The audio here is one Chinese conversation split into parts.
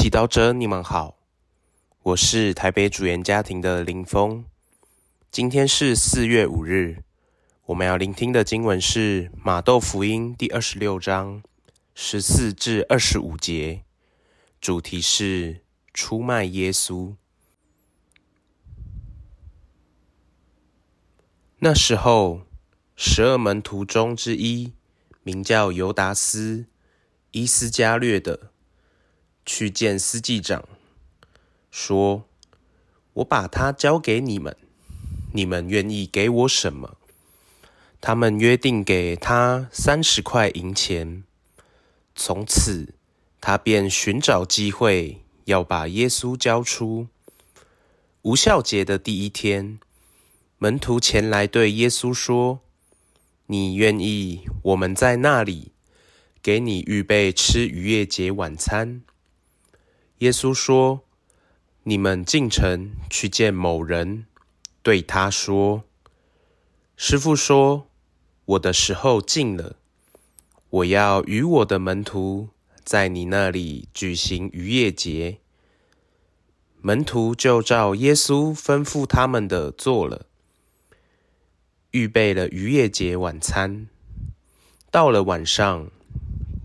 祈祷者，你们好，我是台北主言家庭的林峰。今天是四月五日，我们要聆听的经文是马窦福音第二十六章十四至二十五节，主题是出卖耶稣。那时候，十二门徒中之一，名叫犹达斯·伊斯加略的。去见司祭长，说：“我把他交给你们，你们愿意给我什么？”他们约定给他三十块银钱。从此，他便寻找机会要把耶稣交出。无效节的第一天，门徒前来对耶稣说：“你愿意我们在那里给你预备吃逾越节晚餐？”耶稣说：“你们进城去见某人，对他说：‘师傅说，我的时候近了，我要与我的门徒在你那里举行逾越节。’门徒就照耶稣吩咐他们的做了，预备了逾越节晚餐。到了晚上，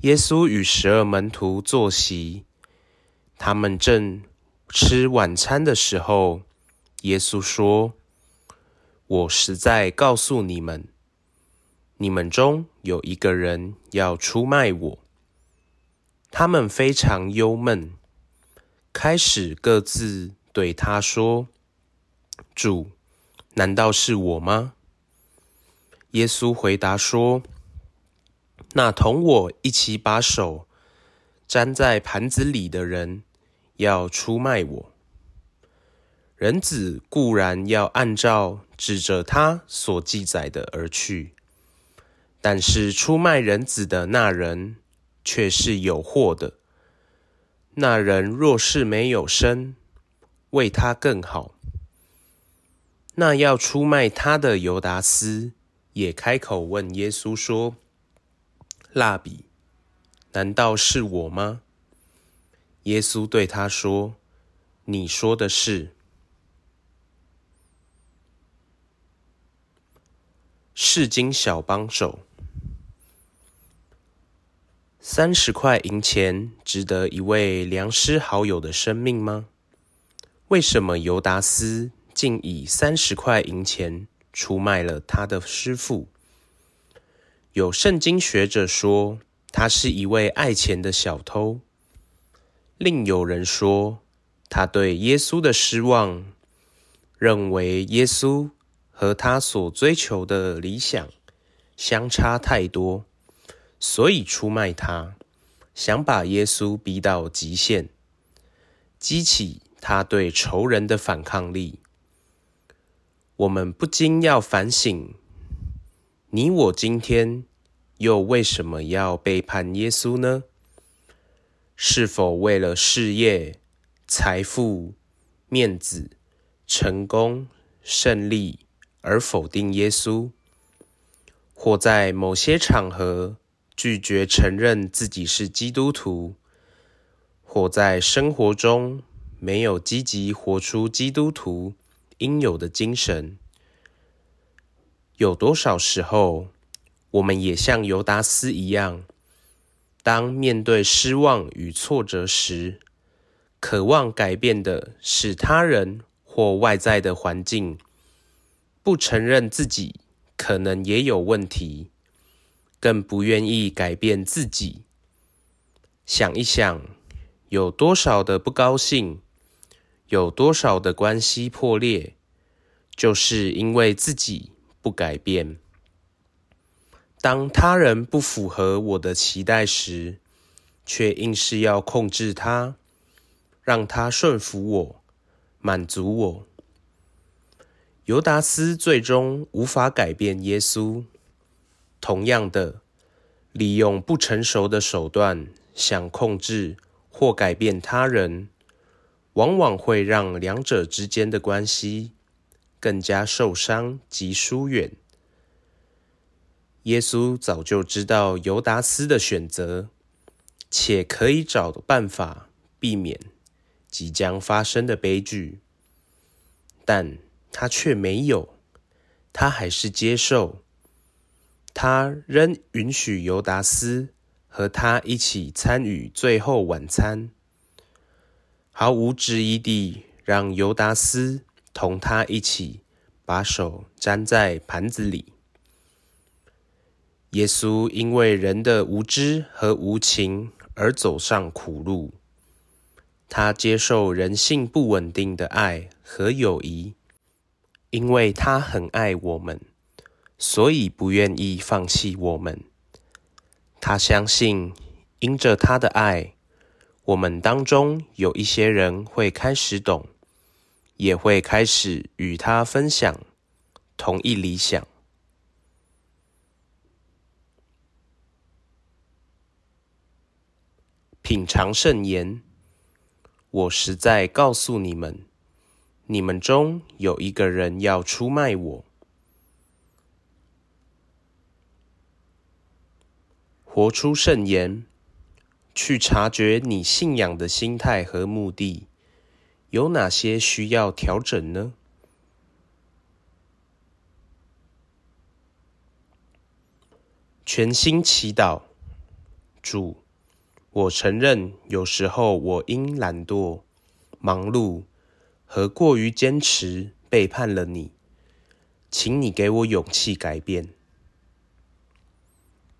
耶稣与十二门徒坐席。”他们正吃晚餐的时候，耶稣说：“我实在告诉你们，你们中有一个人要出卖我。”他们非常忧闷，开始各自对他说：“主，难道是我吗？”耶稣回答说：“那同我一起把手粘在盘子里的人。”要出卖我，人子固然要按照指着他所记载的而去，但是出卖人子的那人却是有祸的。那人若是没有生，为他更好。那要出卖他的犹达斯也开口问耶稣说：“蜡笔，难道是我吗？”耶稣对他说：“你说的是。”市经小帮手，三十块银钱值得一位良师好友的生命吗？为什么犹达斯竟以三十块银钱出卖了他的师傅？有圣经学者说，他是一位爱钱的小偷。另有人说，他对耶稣的失望，认为耶稣和他所追求的理想相差太多，所以出卖他，想把耶稣逼到极限，激起他对仇人的反抗力。我们不禁要反省：你我今天又为什么要背叛耶稣呢？是否为了事业、财富、面子、成功、胜利而否定耶稣？或在某些场合拒绝承认自己是基督徒？或在生活中没有积极活出基督徒应有的精神？有多少时候，我们也像犹达斯一样？当面对失望与挫折时，渴望改变的是他人或外在的环境，不承认自己可能也有问题，更不愿意改变自己。想一想，有多少的不高兴，有多少的关系破裂，就是因为自己不改变。当他人不符合我的期待时，却硬是要控制他，让他顺服我，满足我。犹达斯最终无法改变耶稣。同样的，利用不成熟的手段想控制或改变他人，往往会让两者之间的关系更加受伤及疏远。耶稣早就知道犹达斯的选择，且可以找办法避免即将发生的悲剧，但他却没有，他还是接受，他仍允许犹达斯和他一起参与最后晚餐，毫无质疑地让犹达斯同他一起把手沾在盘子里。耶稣因为人的无知和无情而走上苦路，他接受人性不稳定的爱和友谊，因为他很爱我们，所以不愿意放弃我们。他相信，因着他的爱，我们当中有一些人会开始懂，也会开始与他分享同一理想。品尝圣言，我实在告诉你们，你们中有一个人要出卖我。活出圣言，去察觉你信仰的心态和目的，有哪些需要调整呢？全心祈祷，主。我承认，有时候我因懒惰、忙碌和过于坚持背叛了你，请你给我勇气改变。